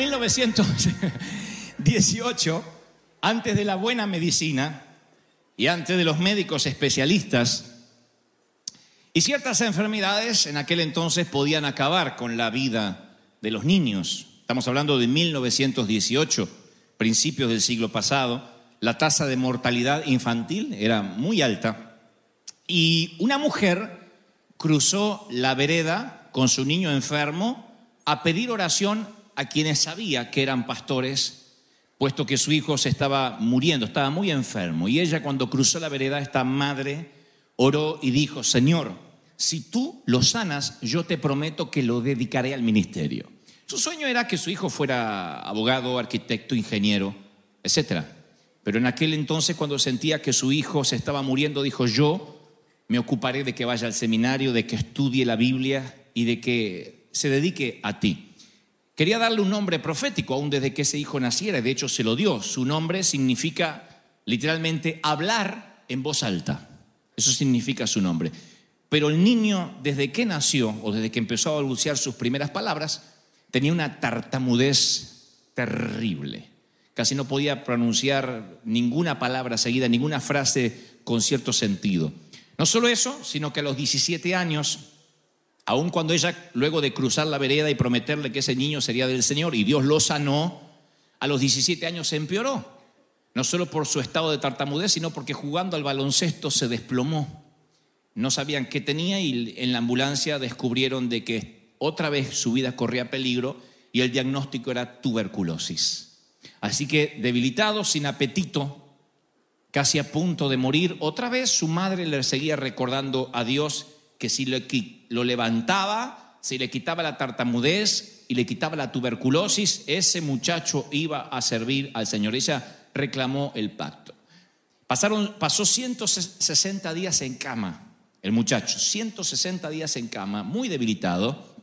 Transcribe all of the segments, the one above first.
año 1918, antes de la buena medicina y antes de los médicos especialistas, y ciertas enfermedades en aquel entonces podían acabar con la vida de los niños. Estamos hablando de 1918, principios del siglo pasado. La tasa de mortalidad infantil era muy alta. Y una mujer cruzó la vereda con su niño enfermo a pedir oración a quienes sabía que eran pastores, puesto que su hijo se estaba muriendo, estaba muy enfermo. Y ella cuando cruzó la vereda, esta madre oró y dijo, Señor, si tú lo sanas, yo te prometo que lo dedicaré al ministerio. Su sueño era que su hijo fuera abogado, arquitecto, ingeniero, etc. Pero en aquel entonces, cuando sentía que su hijo se estaba muriendo, dijo, yo me ocuparé de que vaya al seminario, de que estudie la Biblia y de que se dedique a ti. Quería darle un nombre profético aún desde que ese hijo naciera, de hecho se lo dio. Su nombre significa literalmente hablar en voz alta. Eso significa su nombre. Pero el niño, desde que nació o desde que empezó a balbucear sus primeras palabras, tenía una tartamudez terrible. Casi no podía pronunciar ninguna palabra seguida, ninguna frase con cierto sentido. No solo eso, sino que a los 17 años aun cuando ella, luego de cruzar la vereda y prometerle que ese niño sería del Señor y Dios lo sanó, a los 17 años se empeoró. No solo por su estado de tartamudez, sino porque jugando al baloncesto se desplomó. No sabían qué tenía y en la ambulancia descubrieron de que otra vez su vida corría peligro y el diagnóstico era tuberculosis. Así que debilitado, sin apetito, casi a punto de morir, otra vez su madre le seguía recordando a Dios que si lo levantaba, si le quitaba la tartamudez y le quitaba la tuberculosis, ese muchacho iba a servir al Señor. Ella reclamó el pacto. Pasaron, pasó 160 días en cama, el muchacho, 160 días en cama, muy debilitado,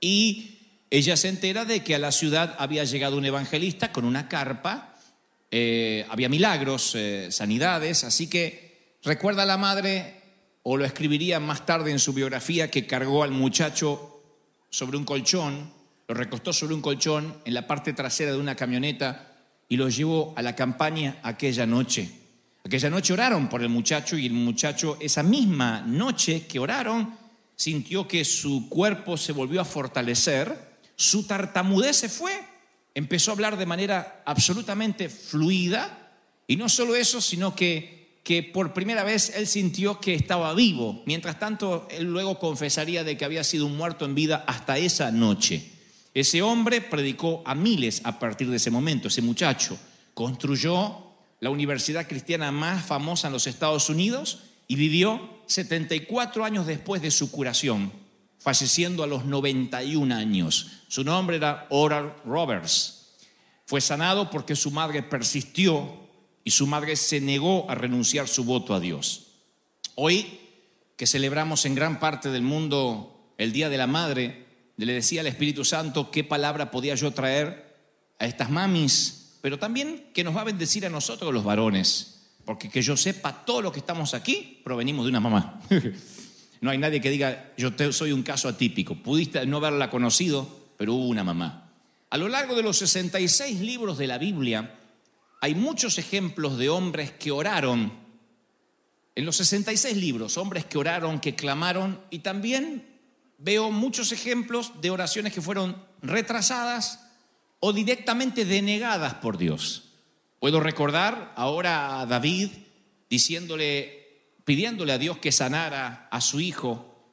y ella se entera de que a la ciudad había llegado un evangelista con una carpa, eh, había milagros, eh, sanidades, así que recuerda a la madre, o lo escribiría más tarde en su biografía, que cargó al muchacho sobre un colchón, lo recostó sobre un colchón en la parte trasera de una camioneta y lo llevó a la campaña aquella noche. Aquella noche oraron por el muchacho y el muchacho esa misma noche que oraron sintió que su cuerpo se volvió a fortalecer, su tartamudez se fue, empezó a hablar de manera absolutamente fluida y no solo eso, sino que que por primera vez él sintió que estaba vivo. Mientras tanto, él luego confesaría de que había sido un muerto en vida hasta esa noche. Ese hombre predicó a miles a partir de ese momento, ese muchacho. Construyó la universidad cristiana más famosa en los Estados Unidos y vivió 74 años después de su curación, falleciendo a los 91 años. Su nombre era Oral Roberts. Fue sanado porque su madre persistió y su madre se negó a renunciar su voto a Dios. Hoy que celebramos en gran parte del mundo el Día de la Madre, le decía al Espíritu Santo qué palabra podía yo traer a estas mamis, pero también que nos va a bendecir a nosotros los varones, porque que yo sepa, todo lo que estamos aquí provenimos de una mamá. no hay nadie que diga, yo soy un caso atípico, pudiste no haberla conocido, pero hubo una mamá. A lo largo de los 66 libros de la Biblia, hay muchos ejemplos de hombres que oraron. En los 66 libros, hombres que oraron, que clamaron, y también veo muchos ejemplos de oraciones que fueron retrasadas o directamente denegadas por Dios. Puedo recordar ahora a David diciéndole, pidiéndole a Dios que sanara a su hijo,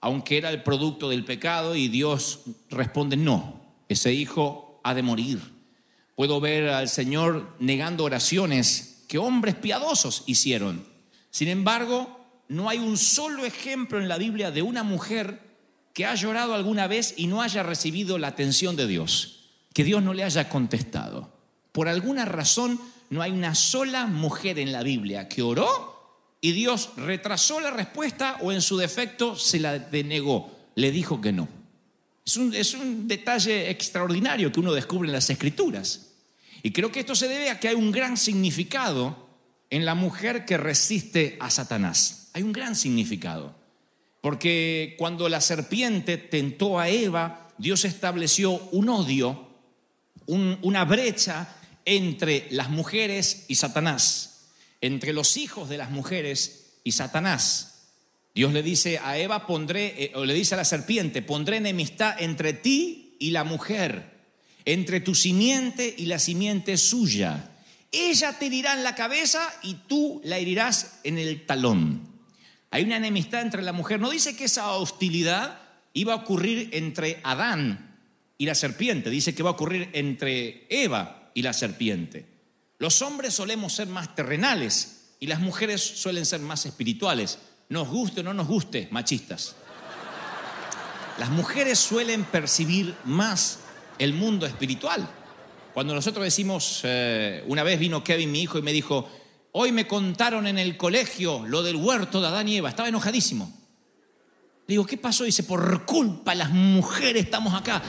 aunque era el producto del pecado, y Dios responde, no, ese hijo ha de morir. Puedo ver al Señor negando oraciones que hombres piadosos hicieron. Sin embargo, no hay un solo ejemplo en la Biblia de una mujer que ha llorado alguna vez y no haya recibido la atención de Dios, que Dios no le haya contestado. Por alguna razón, no hay una sola mujer en la Biblia que oró y Dios retrasó la respuesta o en su defecto se la denegó, le dijo que no. Es un, es un detalle extraordinario que uno descubre en las escrituras. Y creo que esto se debe a que hay un gran significado en la mujer que resiste a Satanás. Hay un gran significado. Porque cuando la serpiente tentó a Eva, Dios estableció un odio una brecha entre las mujeres y Satanás, entre los hijos de las mujeres y Satanás. Dios le dice a Eva, pondré, eh, o le dice a la serpiente, pondré enemistad entre ti y la mujer, entre tu simiente y la simiente suya. Ella te herirá en la cabeza y tú la herirás en el talón. Hay una enemistad entre la mujer. No dice que esa hostilidad iba a ocurrir entre Adán y la serpiente. Dice que va a ocurrir entre Eva y la serpiente. Los hombres solemos ser más terrenales y las mujeres suelen ser más espirituales. Nos guste o no nos guste, machistas. Las mujeres suelen percibir más el mundo espiritual. Cuando nosotros decimos, eh, una vez vino Kevin, mi hijo, y me dijo, hoy me contaron en el colegio lo del huerto de Adán y Eva, estaba enojadísimo. Le digo, ¿qué pasó? Dice, por culpa las mujeres estamos acá.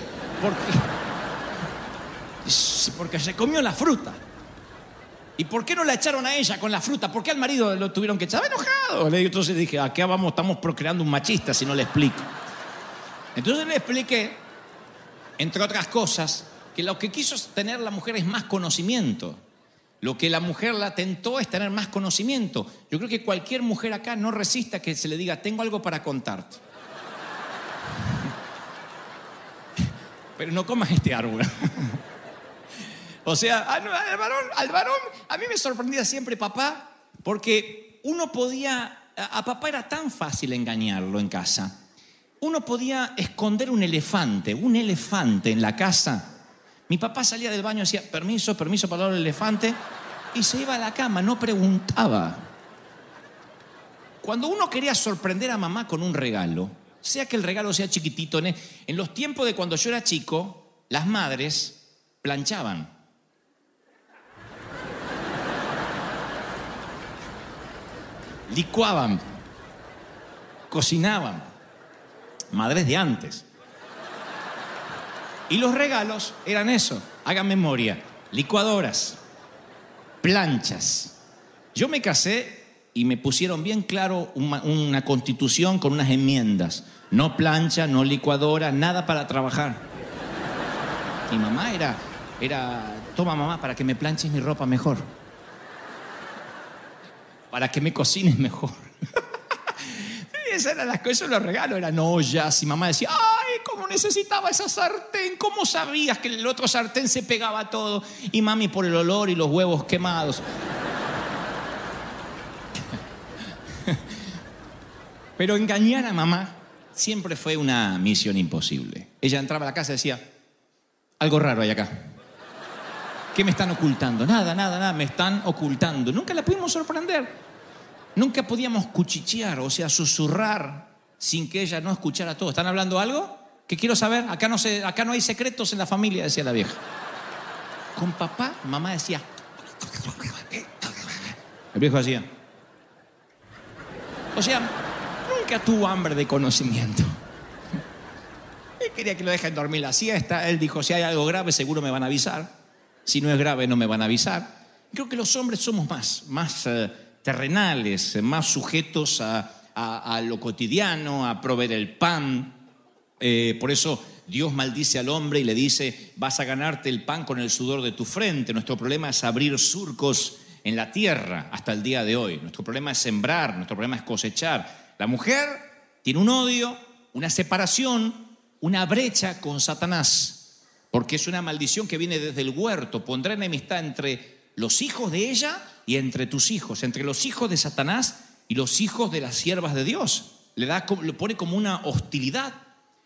Porque, porque se comió la fruta. ¿Y por qué no la echaron a ella con la fruta? ¿Por qué al marido lo tuvieron que echar? Estaba enojado. Entonces dije, acá vamos, estamos procreando un machista si no le explico. Entonces le expliqué, entre otras cosas, que lo que quiso tener la mujer es más conocimiento. Lo que la mujer la tentó es tener más conocimiento. Yo creo que cualquier mujer acá no resista que se le diga, tengo algo para contarte. Pero no comas este árbol. o sea, al varón, al varón, a mí me sorprendía siempre papá, porque uno podía, a papá era tan fácil engañarlo en casa. Uno podía esconder un elefante, un elefante en la casa mi papá salía del baño y decía, permiso, permiso para el elefante, y se iba a la cama, no preguntaba. Cuando uno quería sorprender a mamá con un regalo, sea que el regalo sea chiquitito, en los tiempos de cuando yo era chico, las madres planchaban. Licuaban, cocinaban, madres de antes. Y los regalos eran eso, hagan memoria, licuadoras, planchas. Yo me casé y me pusieron bien claro una, constitución con unas enmiendas. No plancha, no licuadora, nada para trabajar. Mi mamá era, era, toma mamá para que me planches mi ropa mejor. Para que me cocines mejor. Esas eran las cosas, los regalos eran ollas. Y mamá decía, ay, cómo necesitaba esa sartén, cómo sabías que el otro sartén se pegaba todo. Y mami por el olor y los huevos quemados. Pero engañar a mamá siempre fue una misión imposible. Ella entraba a la casa y decía, algo raro hay acá. ¿Qué me están ocultando? Nada, nada, nada, me están ocultando. Nunca la pudimos sorprender. Nunca podíamos cuchichear, o sea, susurrar sin que ella no escuchara todo. ¿Están hablando algo? ¿Qué quiero saber? Acá no, se, acá no hay secretos en la familia, decía la vieja. Con papá, mamá decía. El viejo hacía. O sea, nunca tuvo hambre de conocimiento. Él quería que lo dejen dormir la siesta. Él dijo: si hay algo grave, seguro me van a avisar. Si no es grave, no me van a avisar. Creo que los hombres somos más, más. Eh, terrenales, más sujetos a, lo cotidiano, a proveer el pan. Eh, por eso Dios maldice al hombre y le dice, vas a ganarte el pan con el sudor de tu frente. Nuestro problema es abrir surcos en la tierra hasta el día de hoy. Nuestro problema es sembrar, nuestro problema es cosechar. La mujer tiene un odio, una separación, una brecha con Satanás, porque es una maldición que viene desde el huerto. Pondrá enemistad entre los hijos de ella y entre tus hijos, entre los hijos de Satanás y los hijos de las siervas de Dios. Le, da, pone como una hostilidad.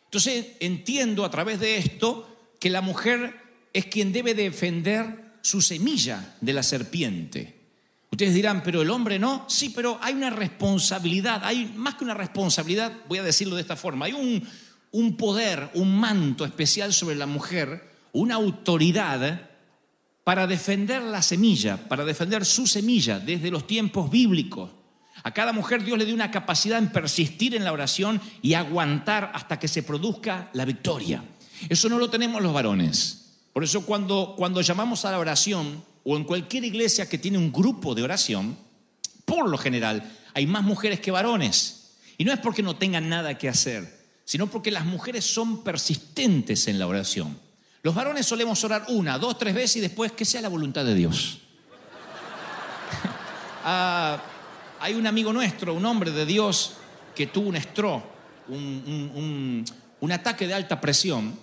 Entonces entiendo a través de esto que la mujer es quien debe defender su semilla de la serpiente. Ustedes dirán, pero el hombre no. Sí, pero hay una responsabilidad, hay más que una responsabilidad, voy a decirlo de esta forma, hay un, un poder, un manto especial sobre la mujer, una autoridad para defender la semilla, para defender su semilla desde los tiempos bíblicos. A cada mujer Dios le dio una capacidad en persistir en la oración y aguantar hasta que se produzca la victoria. Eso no lo tenemos los varones. Por eso cuando, cuando llamamos a la oración o en cualquier iglesia que tiene un grupo de oración, por lo general hay más mujeres que varones. Y no es porque no tengan nada que hacer, sino porque las mujeres son persistentes en la oración. Los varones solemos orar una, dos, tres veces y después que sea la voluntad de Dios. Ah, hay un amigo nuestro, un hombre de Dios, que tuvo un stroke, un, un ataque de alta presión,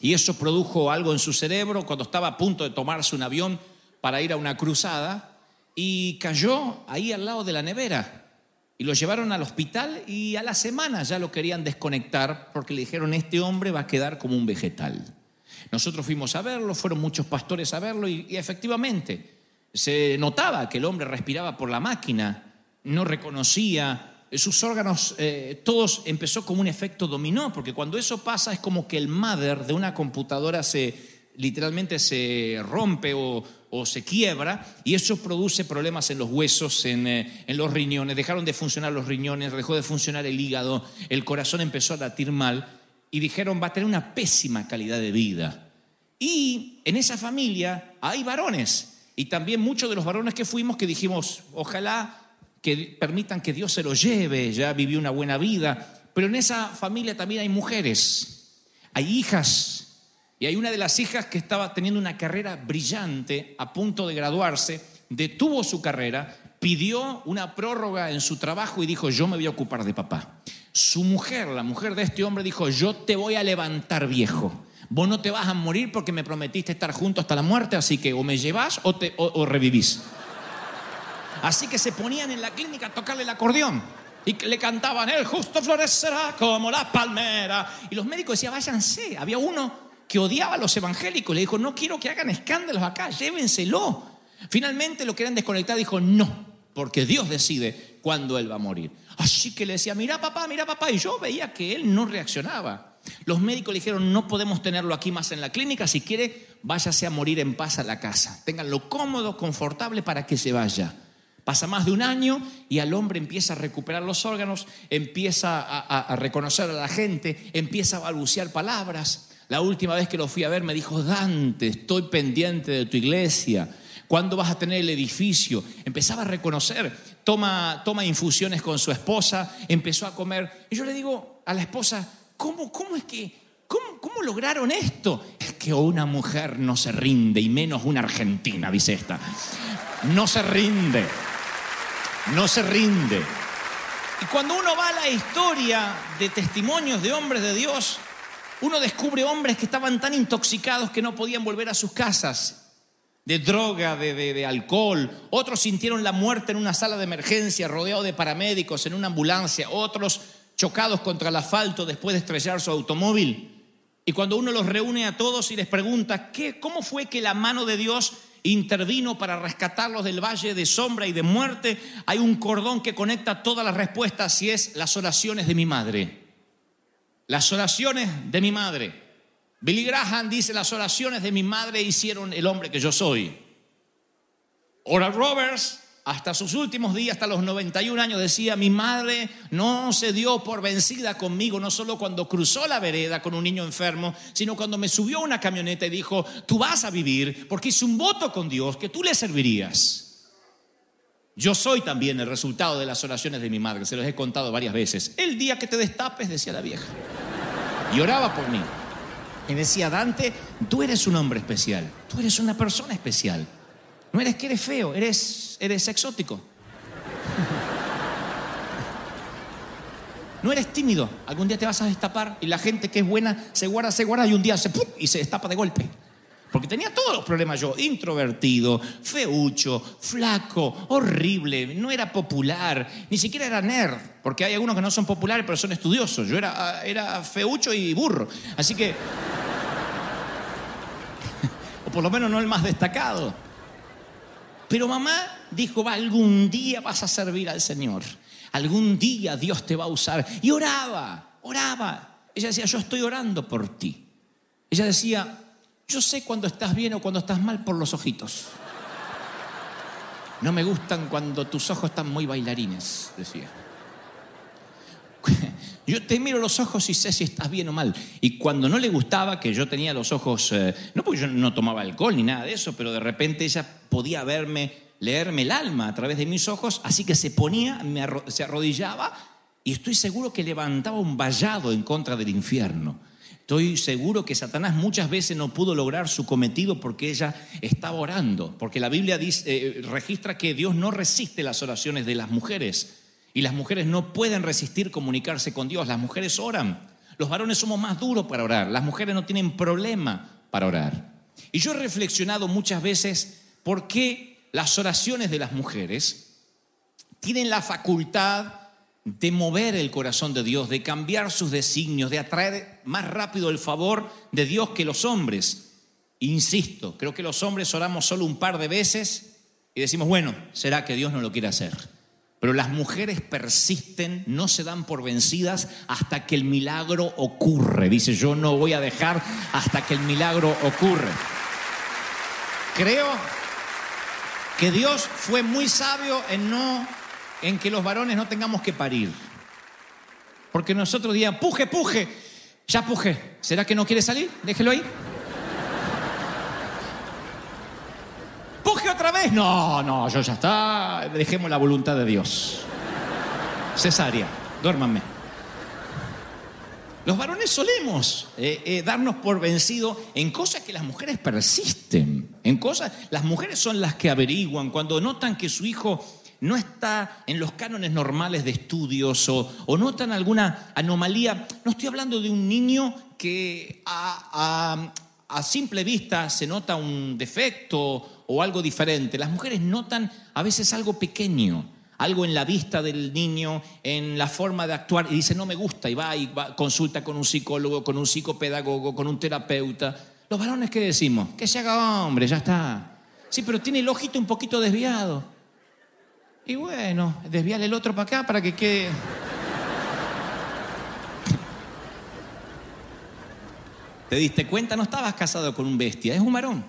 y eso produjo algo en su cerebro cuando estaba a punto de tomarse un avión para ir a una cruzada, y cayó ahí al lado de la nevera. Y lo llevaron al hospital y a la semana ya lo querían desconectar porque le dijeron, este hombre va a quedar como un vegetal. Nosotros fuimos a verlo, fueron muchos pastores a verlo y, efectivamente se notaba que el hombre respiraba por la máquina, no reconocía, sus órganos, eh, todos empezó como un efecto dominó, porque cuando eso pasa es como que el mother de una computadora se literalmente se rompe o, se quiebra y eso produce problemas en los huesos, eh, en, los riñones. Dejaron de funcionar los riñones, dejó de funcionar el hígado, el corazón empezó a latir mal y dijeron va a tener una pésima calidad de vida. Y en esa familia hay varones. Y también muchos de los varones que fuimos que dijimos, ojalá que permitan que Dios se lo lleve, ya vivió una buena vida. Pero en esa familia también hay mujeres, hay hijas. Y hay una de las hijas que estaba teniendo una carrera brillante, a punto de graduarse, detuvo su carrera, pidió una prórroga en su trabajo y dijo, yo me voy a ocupar de papá. Su mujer, la mujer de este hombre, dijo, yo te voy a levantar viejo. Vos no te vas a morir porque me prometiste estar juntos hasta la muerte, así que o me llevas o, te, o, revivís. Así que se ponían en la clínica a tocarle el acordeón y le cantaban, el justo florecerá como la palmera. Y los médicos decían, váyanse. Había uno que odiaba a los evangélicos, le dijo, no quiero que hagan escándalos acá, llévenselo. Finalmente lo querían desconectar, dijo, no, porque Dios decide cuándo él va a morir. Así que le decía, mira papá, mira papá, y yo veía que él no reaccionaba. Los médicos le dijeron, no podemos tenerlo aquí más en la clínica, si quiere, váyase a morir en paz a la casa. Ténganlo cómodo, confortable para que se vaya. Pasa más de un año y al hombre empieza a recuperar los órganos, empieza a, reconocer a la gente, empieza a balbucear palabras. La última vez que lo fui a ver me dijo, Dante, estoy pendiente de tu iglesia. ¿Cuándo vas a tener el edificio? Empezaba a reconocer, toma, toma infusiones con su esposa, empezó a comer. Y yo le digo a la esposa, ¿cómo, cómo es que, cómo, cómo lograron esto? Es que una mujer no se rinde, y menos una argentina, dice esta. No se rinde, no se rinde. Y cuando uno va a la historia de testimonios de hombres de Dios, uno descubre hombres que estaban tan intoxicados que no podían volver a sus casas, de droga, de, de, de, alcohol. Otros sintieron la muerte en una sala de emergencia, rodeado de paramédicos, en una ambulancia. Otros chocados contra el asfalto después de estrellar su automóvil. Y cuando uno los reúne a todos y les pregunta, ¿qué, ¿cómo fue que la mano de Dios intervino para rescatarlos del valle de sombra y de muerte? Hay un cordón que conecta todas las respuestas y es las oraciones de mi madre. Las oraciones de mi madre. Billy Graham dice, las oraciones de mi madre hicieron el hombre que yo soy. Oral Roberts hasta sus últimos días, hasta los 91 años, decía, mi madre no se dio por vencida conmigo, no solo cuando cruzó la vereda con un niño enfermo, sino cuando me subió a una camioneta y dijo, tú vas a vivir porque hice un voto con Dios que tú le servirías. Yo soy también el resultado de las oraciones de mi madre, se los he contado varias veces. El día que te destapes, decía la vieja. Y oraba por mí. Y decía, Dante, tú eres un hombre especial, tú eres una persona especial. No eres que eres feo, eres, eres exótico. No eres tímido. Algún día te vas a destapar y la gente que es buena se guarda, se guarda y un día se y se destapa de golpe. Porque tenía todos los problemas yo, introvertido, feucho, flaco, horrible, no era popular, ni siquiera era nerd, porque hay algunos que no son populares pero son estudiosos. Yo era, era feucho y burro. Así que... por lo menos no el más destacado. Pero mamá dijo, va, algún día vas a servir al Señor. Algún día Dios te va a usar. Y oraba, oraba. Ella decía, yo estoy orando por ti. Ella decía, yo sé cuando estás bien o cuando estás mal por los ojitos. No me gustan cuando tus ojos están muy bailarines, decía. Yo te miro los ojos y sé si estás bien o mal. Y cuando no le gustaba que yo tenía los ojos, eh, no porque yo no tomaba alcohol ni nada de eso, pero de repente ella podía verme, leerme el alma a través de mis ojos, así que se ponía, se arrodillaba y estoy seguro que levantaba un vallado en contra del infierno. Estoy seguro que Satanás muchas veces no pudo lograr su cometido porque ella estaba orando, porque la Biblia eh, registra que Dios no resiste las oraciones de las mujeres y las mujeres no pueden resistir comunicarse con Dios, las mujeres oran. Los varones somos más duros para orar, las mujeres no tienen problema para orar. Y yo he reflexionado muchas veces por qué las oraciones de las mujeres tienen la facultad de mover el corazón de Dios, de cambiar sus designios, de atraer más rápido el favor de Dios que los hombres. Insisto, creo que los hombres oramos solo un par de veces y decimos, bueno, será que Dios no lo quiere hacer. Pero las mujeres persisten, no se dan por vencidas hasta que el milagro ocurre. Dice, yo no voy a dejar hasta que el milagro ocurre. Creo que Dios fue muy sabio en no en que los varones no tengamos que parir. Porque nosotros diríamos, puje, puje, ya puje. ¿Será que no quiere salir? Déjelo ahí. No, no, yo ya está. Dejemos la voluntad de Dios. Cesárea, duérmanme. Los varones solemos eh, eh, darnos por vencido en cosas que las mujeres persisten. En cosas, las mujeres son las que averiguan cuando notan que su hijo no está en los cánones normales de estudios o, notan alguna anomalía. No estoy hablando de un niño que a, simple vista se nota un defecto o algo diferente. Las mujeres notan a veces algo pequeño, algo en la vista del niño, en la forma de actuar, y dice, no me gusta, y va y va, consulta con un psicólogo, con un psicopedagogo, con un terapeuta. Los varones, ¿qué decimos? Que se haga hombre, ya está. Sí, pero tiene el ojito un poquito desviado. Y bueno, desviale el otro para acá para que quede. ¿Te diste cuenta? No estabas casado con un bestia, es un varón.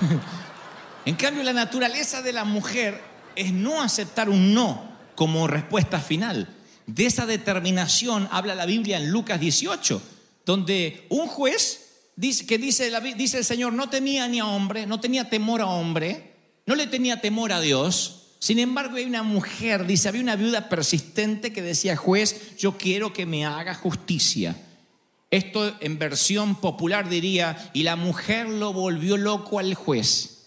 en cambio, la naturaleza de la mujer es no aceptar un no como respuesta final. De esa determinación habla la Biblia en Lucas 18, donde un juez dice, que dice, el Señor no temía ni a hombre, no tenía temor a hombre, no le tenía temor a Dios. Sin embargo, hay una mujer, dice, había una viuda persistente que decía, juez, yo quiero que me haga justicia. Esto en versión popular diría, y la mujer lo volvió loco al juez.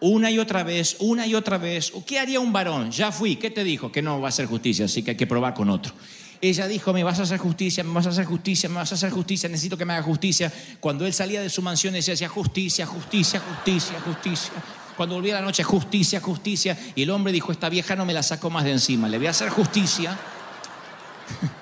Una y otra vez, una y otra vez. ¿Qué haría un varón? Ya fui, ¿qué te dijo? Que no va a hacer justicia, así que hay que probar con otro. Ella dijo, me vas a hacer justicia, me vas a hacer justicia, me vas a hacer justicia, necesito que me haga justicia. Cuando él salía de su mansión decía, justicia, justicia, justicia, justicia. Cuando volvía la noche, justicia, justicia. Y el hombre dijo, esta vieja no me la saco más de encima, le voy a hacer justicia.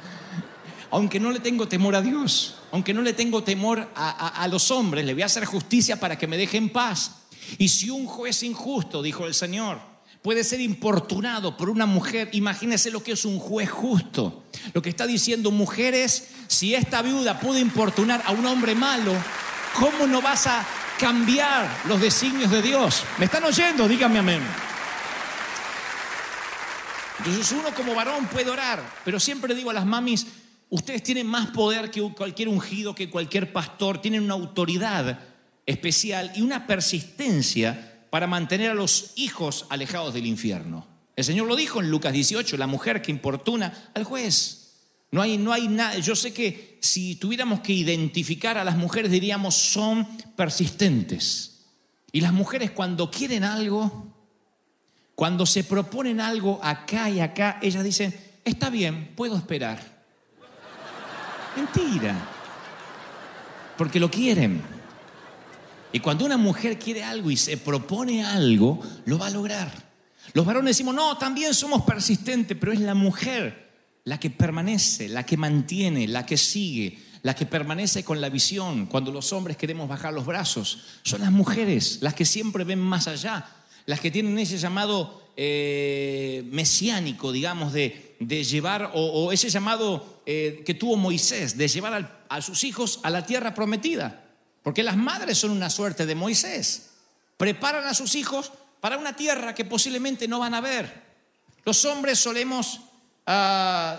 aunque no le tengo temor a Dios, aunque no le tengo temor a, los hombres, le voy a hacer justicia para que me deje en paz. Y si un juez injusto, dijo el Señor, puede ser importunado por una mujer, imagínese lo que es un juez justo. Lo que está diciendo mujeres, si esta viuda pudo importunar a un hombre malo, ¿cómo no vas a cambiar los designios de Dios. ¿Me están oyendo? Díganme amén. Entonces uno como varón puede orar, pero siempre digo a las mamis, ustedes tienen más poder que cualquier ungido, que cualquier pastor, tienen una autoridad especial y una persistencia para mantener a los hijos alejados del infierno. El Señor lo dijo en Lucas 18, la mujer que importuna al juez. No hay, no hay nada. Yo sé que si tuviéramos que identificar a las mujeres diríamos son persistentes. Y las mujeres cuando quieren algo, cuando se proponen algo acá y acá, ellas dicen, está bien, puedo esperar. Mentira. Porque lo quieren. Y cuando una mujer quiere algo y se propone algo, lo va a lograr. Los varones decimos, no, también somos persistentes, pero es la mujer la que permanece, la que mantiene, la que sigue, la que permanece con la visión. Cuando los hombres queremos bajar los brazos, son las mujeres, las que siempre ven más allá, las que tienen ese llamado eh, mesiánico, digamos, de, llevar, o, ese llamado eh, que tuvo Moisés, de llevar a sus hijos a la tierra prometida. Porque las madres son una suerte de Moisés. Preparan a sus hijos para una tierra que posiblemente no van a ver. Los hombres solemos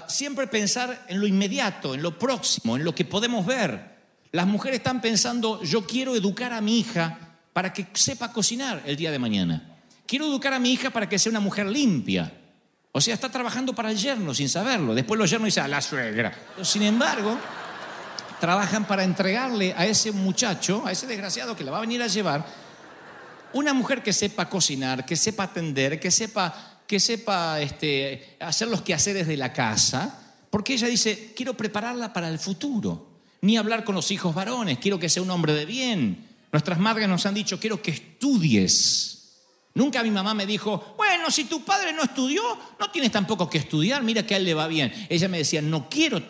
siempre pensar en lo inmediato, en lo próximo, en lo que podemos ver. Las mujeres están pensando, yo quiero educar a mi hija para que sepa cocinar el día de mañana. Quiero educar a mi hija para que sea una mujer limpia. O sea, está trabajando para el yerno sin saberlo. Después los yernos dicen, a la suegra. sin embargo, trabajan para entregarle a ese muchacho, a ese desgraciado que la va a venir a llevar, una mujer que sepa cocinar, que sepa atender, que sepa, que sepa este, hacer los quehaceres de la casa, porque ella dice, quiero prepararla para el futuro, ni hablar con los hijos varones, quiero que sea un hombre de bien. Nuestras madres nos han dicho, quiero que estudies. Nunca mi mamá me dijo, bueno, si tu padre no estudió, no tienes tampoco que estudiar, mira que a él le va bien. Ella me decía, no quiero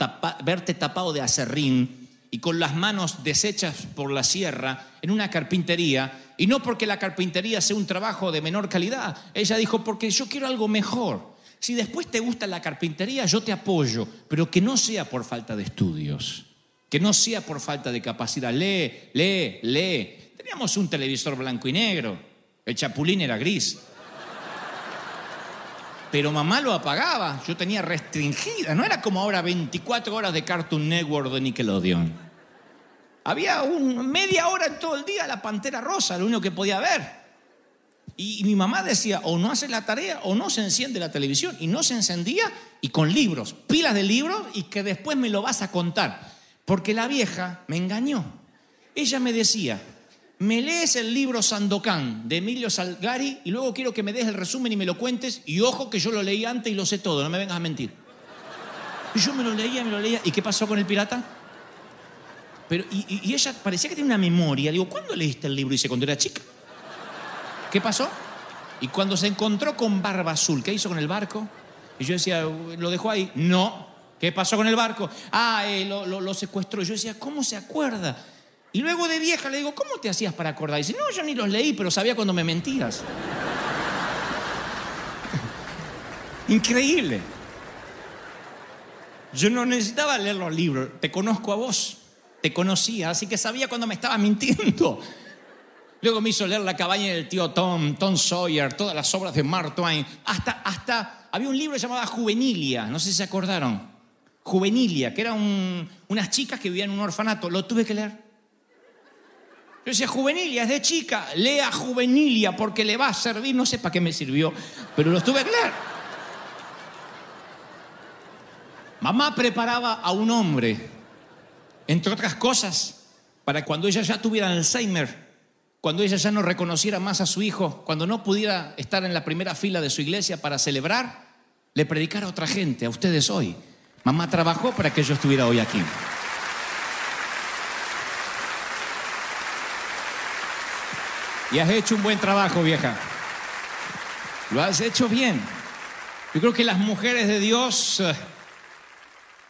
verte tapado de acerrín y con las manos deshechas por la sierra en una carpintería, y no porque la carpintería sea un trabajo de menor calidad. Ella dijo, porque yo quiero algo mejor. Si después te gusta la carpintería, yo te apoyo, pero que no sea por falta de estudios, que no sea por falta de capacidad. Lee, lee, lee. Teníamos un televisor blanco y negro, el chapulín era gris. Pero mamá lo apagaba, yo tenía restringida, no era como ahora 24 horas de Cartoon Network de Nickelodeon. Había media hora en todo el día la pantera rosa, lo único que podía ver. Y, mi mamá decía, o no hace la tarea o no se enciende la televisión. Y no se encendía y con libros, pilas de libros y que después me lo vas a contar. Porque la vieja me engañó. Ella me decía, me lees el libro Sandokan de Emilio Salgari y luego quiero que me des el resumen y me lo cuentes. Y ojo que yo lo leí antes y lo sé todo, no me vengas a mentir. Y yo me lo leía, me lo leía. ¿Y qué pasó con el pirata? Pero, y, y ella parecía que tenía una memoria. Digo, ¿cuándo leíste el libro? Y dice, cuando era chica. ¿Qué pasó? Y cuando se encontró con Barba Azul, ¿qué hizo con el barco? Y yo decía, ¿lo dejó ahí? No. ¿Qué pasó con el barco? Ah, eh, lo, secuestró. Yo decía, ¿cómo se acuerda? Y luego de vieja le digo, ¿cómo te hacías para acordar? Y dice, no, yo ni los leí, pero sabía cuando me mentías. Increíble. Yo no necesitaba leer los libros, te conozco a vos, te conocía, así que sabía cuando me estaba mintiendo. Luego me hizo leer La cabaña del tío Tom, Tom Sawyer, todas las obras de Mark Twain. Hasta, hasta había un libro llamado Juvenilia, no sé si se acordaron. Juvenilia, que eran unas chicas que vivían en un orfanato. Lo tuve que leer. Yo decía, Juvenilia, es de chica. Lea Juvenilia porque le va a servir. No sé para qué me sirvió, pero lo tuve que leer. Mamá preparaba a un hombre, entre otras cosas, para cuando ella ya tuviera Alzheimer cuando ella ya no reconociera más a su hijo, cuando no pudiera estar en la primera fila de su iglesia para celebrar, le predicara a otra gente, a ustedes hoy. Mamá trabajó para que yo estuviera hoy aquí. Y has hecho un buen trabajo, vieja. Lo has hecho bien. Yo creo que las mujeres de Dios eh,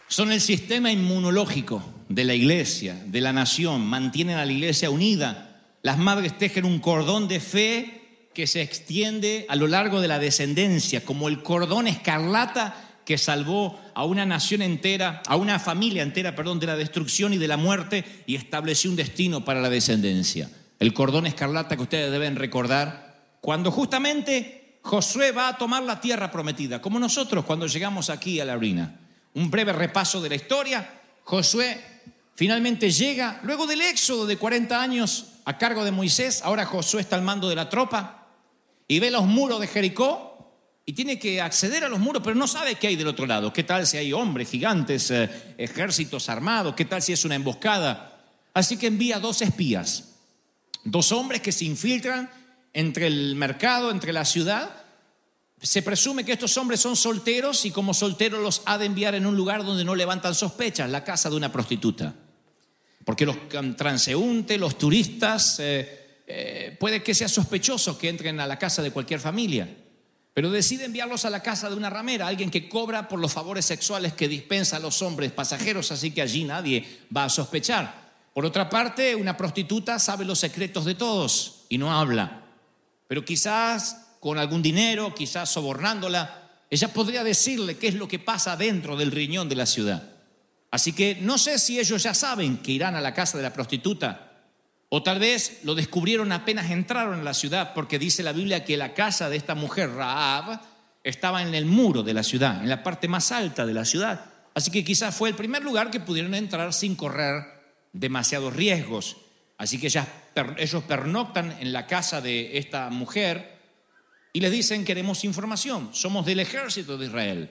son el sistema inmunológico de la iglesia, de la nación, mantienen a la iglesia unida las madres tejen un cordón de fe que se extiende a lo largo de la descendencia, como el cordón escarlata que salvó a una nación entera, a una familia entera, perdón, de la destrucción y de la muerte y estableció un destino para la descendencia. El cordón escarlata que ustedes deben recordar cuando justamente Josué va a tomar la tierra prometida, como nosotros cuando llegamos aquí a la orina. Un breve repaso de la historia. Josué finalmente llega, luego del éxodo de 40 años, a cargo de Moisés, ahora Josué está al mando de la tropa y ve los muros de Jericó y tiene que acceder a los muros, pero no sabe qué hay del otro lado. ¿Qué tal si hay hombres, gigantes, eh, ejércitos armados? ¿Qué tal si es una emboscada? Así que envía dos espías, dos hombres que se infiltran entre el mercado, entre la ciudad. Se presume que estos hombres son solteros y como solteros los ha de enviar en un lugar donde no levantan sospechas, la casa de una prostituta. Porque los transeúntes, los turistas, eh, eh, puede que sea sospechoso que entren a la casa de cualquier familia. Pero decide enviarlos a la casa de una ramera, alguien que cobra por los favores sexuales que dispensa a los hombres pasajeros, así que allí nadie va a sospechar. Por otra parte, una prostituta sabe los secretos de todos y no habla. Pero quizás con algún dinero, quizás sobornándola, ella podría decirle qué es lo que pasa dentro del riñón de la ciudad. Así que no sé si ellos ya saben que irán a la casa de la prostituta o tal vez lo descubrieron apenas entraron en la ciudad porque dice la Biblia que la casa de esta mujer, Raab, estaba en el muro de la ciudad, en la parte más alta de la ciudad. Así que quizás fue el primer lugar que pudieron entrar sin correr demasiados riesgos. Así que ellos pernoctan en la casa de esta mujer y les dicen queremos información, somos del ejército de Israel.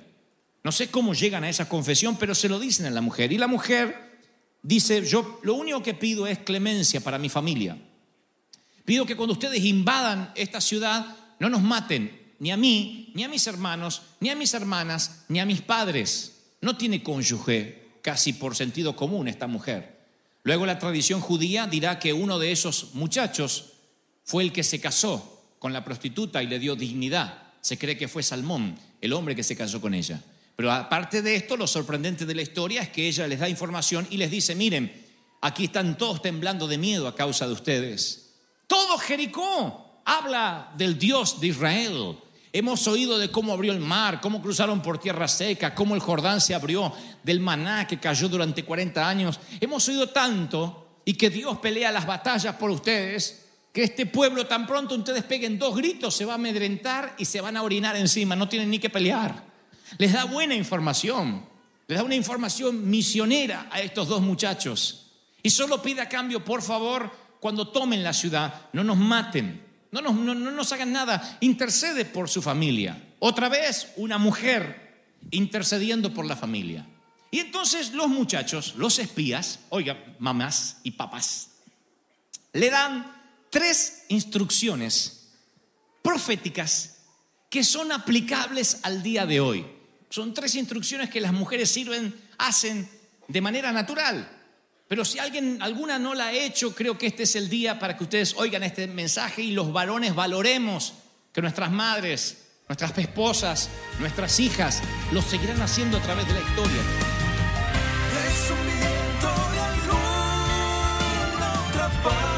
No sé cómo llegan a esa confesión, pero se lo dicen a la mujer. Y la mujer dice, yo lo único que pido es clemencia para mi familia. Pido que cuando ustedes invadan esta ciudad, no nos maten, ni a mí, ni a mis hermanos, ni a mis hermanas, ni a mis padres. No tiene cónyuge, casi por sentido común esta mujer. Luego la tradición judía dirá que uno de esos muchachos fue el que se casó con la prostituta y le dio dignidad. Se cree que fue Salmón, el hombre que se casó con ella. Pero aparte de esto, lo sorprendente de la historia es que ella les da información y les dice, miren, aquí están todos temblando de miedo a causa de ustedes. Todo Jericó habla del Dios de Israel. Hemos oído de cómo abrió el mar, cómo cruzaron por tierra seca, cómo el Jordán se abrió, del maná que cayó durante 40 años. Hemos oído tanto y que Dios pelea las batallas por ustedes, que este pueblo tan pronto ustedes peguen dos gritos se va a amedrentar y se van a orinar encima, no tienen ni que pelear. Les da buena información, les da una información misionera a estos dos muchachos. Y solo pide a cambio, por favor, cuando tomen la ciudad, no nos maten, no nos, no, nos hagan nada, intercede por su familia. Otra vez, una mujer intercediendo por la familia. Y entonces los muchachos, los espías, oiga, mamás y papás, le dan tres instrucciones proféticas que son aplicables al día de hoy. Son tres instrucciones que las mujeres sirven, hacen de manera natural. Pero si alguien, alguna no la ha hecho, creo que este es el día para que ustedes oigan este mensaje y los varones valoremos que nuestras madres, nuestras esposas, nuestras hijas lo seguirán haciendo a través de la historia. otra